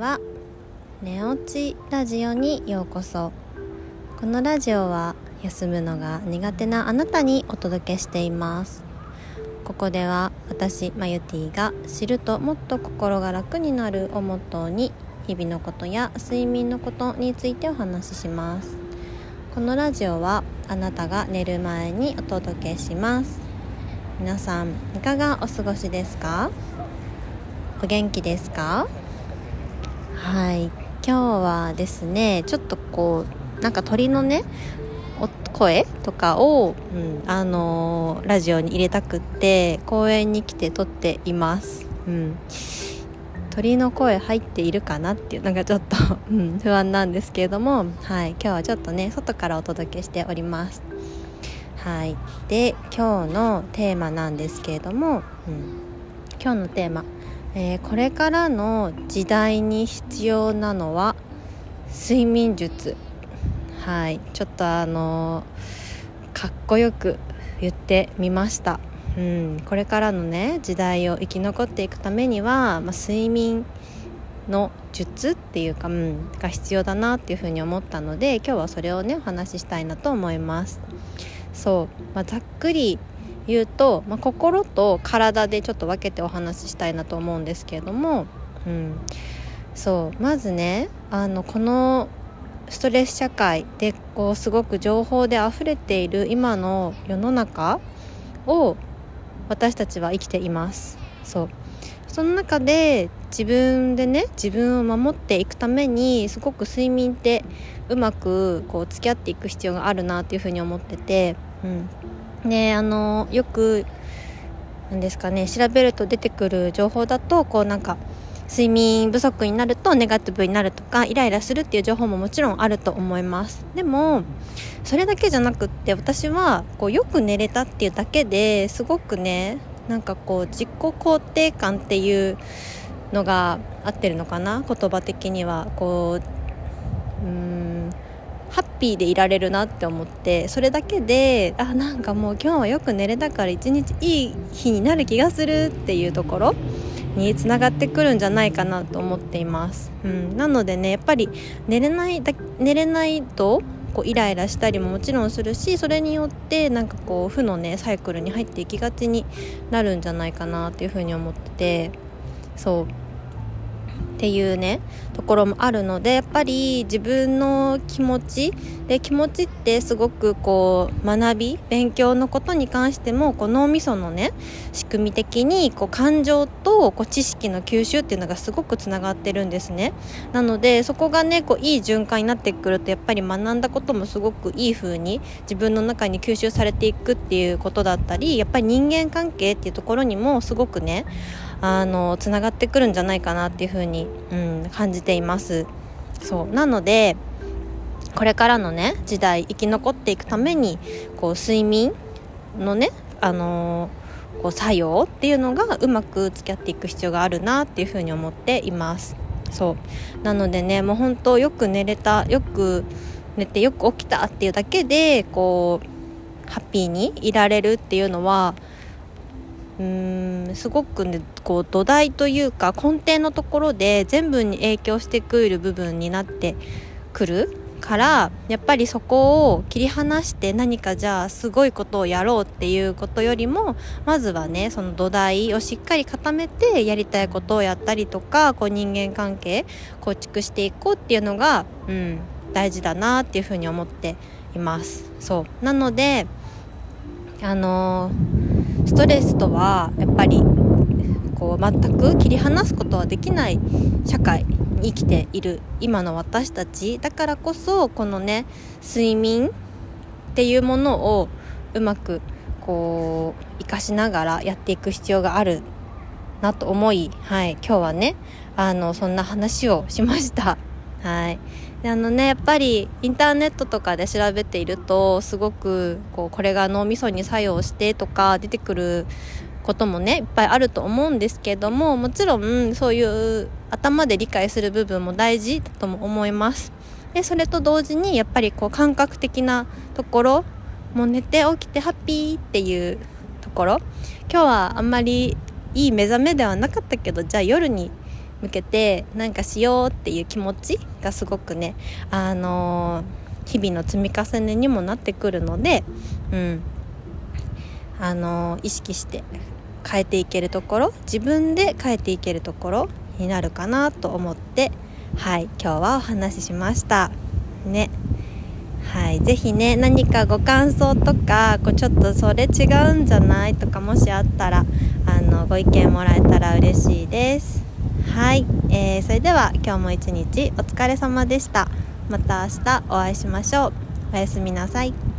は寝落ちラジオにようこそ。このラジオは休むのが苦手なあなたにお届けしています。ここでは私マユティが知るともっと心が楽になるをモットーに日々のことや睡眠のことについてお話しします。このラジオはあなたが寝る前にお届けします。皆さんいかがお過ごしですか？お元気ですか？はい。今日はですねちょっとこうなんか鳥のね声とかを、うん、あのー、ラジオに入れたくって公園に来て撮っています、うん、鳥の声入っているかなっていうのがちょっと、うん、不安なんですけれども、はい、今日はちょっとね外からお届けしております。はい。で今日のテーマなんですけれども、うん、今日のテーマえー、これからの時代に必要なのは睡眠術。はい。ちょっとあのー、かっこよく言ってみました、うん、これからのね時代を生き残っていくためには、まあ、睡眠の術っていうか、うん、が必要だなっていうふうに思ったので今日はそれをねお話ししたいなと思います。そう、まあ、ざっくり言うと、まあ、心と体でちょっと分けてお話ししたいなと思うんですけれども、うん、そう。まずねあのこのストレス社会でこうすごく情報で溢れている今の世の中を私たちは生きています。そう。その中で自分でね自分を守っていくためにすごく睡眠ってうまくこう付き合っていく必要があるなっていうふうに思ってて、うん、ねあのよくなんですかね調べると出てくる情報だとこうなんか睡眠不足になるとネガティブになるとかイライラするっていう情報ももちろんあると思います。でもそれだけじゃなくって私はこうよく寝れたっていうだけですごくねなんかこう自己肯定感っていうのが合ってるのかな言葉的には。こううんハッピーでいられるなって思ってそれだけであなんかもう今日はよく寝れたから一日いい日になる気がするっていうところにつながってくるんじゃないかなと思っています、うん、なのでねやっぱり寝れない寝れないとこうイライラしたりももちろんするしそれによってなんかこう負のねサイクルに入っていきがちになるんじゃないかなっていうふうに思っててそう。っていうねところもあるのでやっぱり自分の気持ちで気持ちってすごくこう学び勉強のことに関してもこう脳みそのね仕組み的にこう感情とこう知識の吸収っていうのがすごくつながってるんですね。なのでそこがねこういい循環になってくるとやっぱり学んだこともすごくいい風に自分の中に吸収されていくっていうことだったりやっぱり人間関係っていうところにもすごくねあのつながってくるんじゃないかなっていうふうに、うん、感じています。そう。なのでこれからのね時代生き残っていくためにこう睡眠のねあのー、こう作用っていうのがうまく付き合っていく必要があるなっていうふうに思っています。そう。なのでねもう本当よく寝れたよく寝てよく起きたっていうだけでこうハッピーにいられるっていうのはうんすごくねこう土台というか根底のところで全部に影響してくる部分になってくるからやっぱりそこを切り離して何かじゃあすごいことをやろうっていうことよりもまずはねその土台をしっかり固めてやりたいことをやったりとかこう人間関係構築していこうっていうのが、うん、大事だなっていうふうに思っています。そう。なのであのーストレスとはやっぱりこう全く切り離すことはできない社会に生きている今の私たちだからこそこのね睡眠っていうものをうまくこう生かしながらやっていく必要があるなと思い、はい、今日はねあのそんな話をしました。はい。であのねやっぱりインターネットとかで調べているとすごくこうこれが脳みそに作用してとか出てくることもねいっぱいあると思うんですけどももちろんそういう頭で理解する部分も大事だとも思います。でそれと同時にやっぱりこう感覚的なところもう寝て起きてハッピーっていうところ。今日はあんまりいい目覚めではなかったけどじゃあ夜に向けてなんかしようっていう気持ちがすごくねあの日々の積み重ねにもなってくるので、うん。あの意識して変えていけるところ自分で変えていけるところになるかなと思ってはい今日はお話ししました。ね。はい、ぜひね何かご感想とかこうちょっとそれ違うんじゃないとかもしあったらあのご意見もらえたら嬉しいです。はい、えー、それでは今日も一日お疲れ様でした。また明日お会いしましょう。おやすみなさい。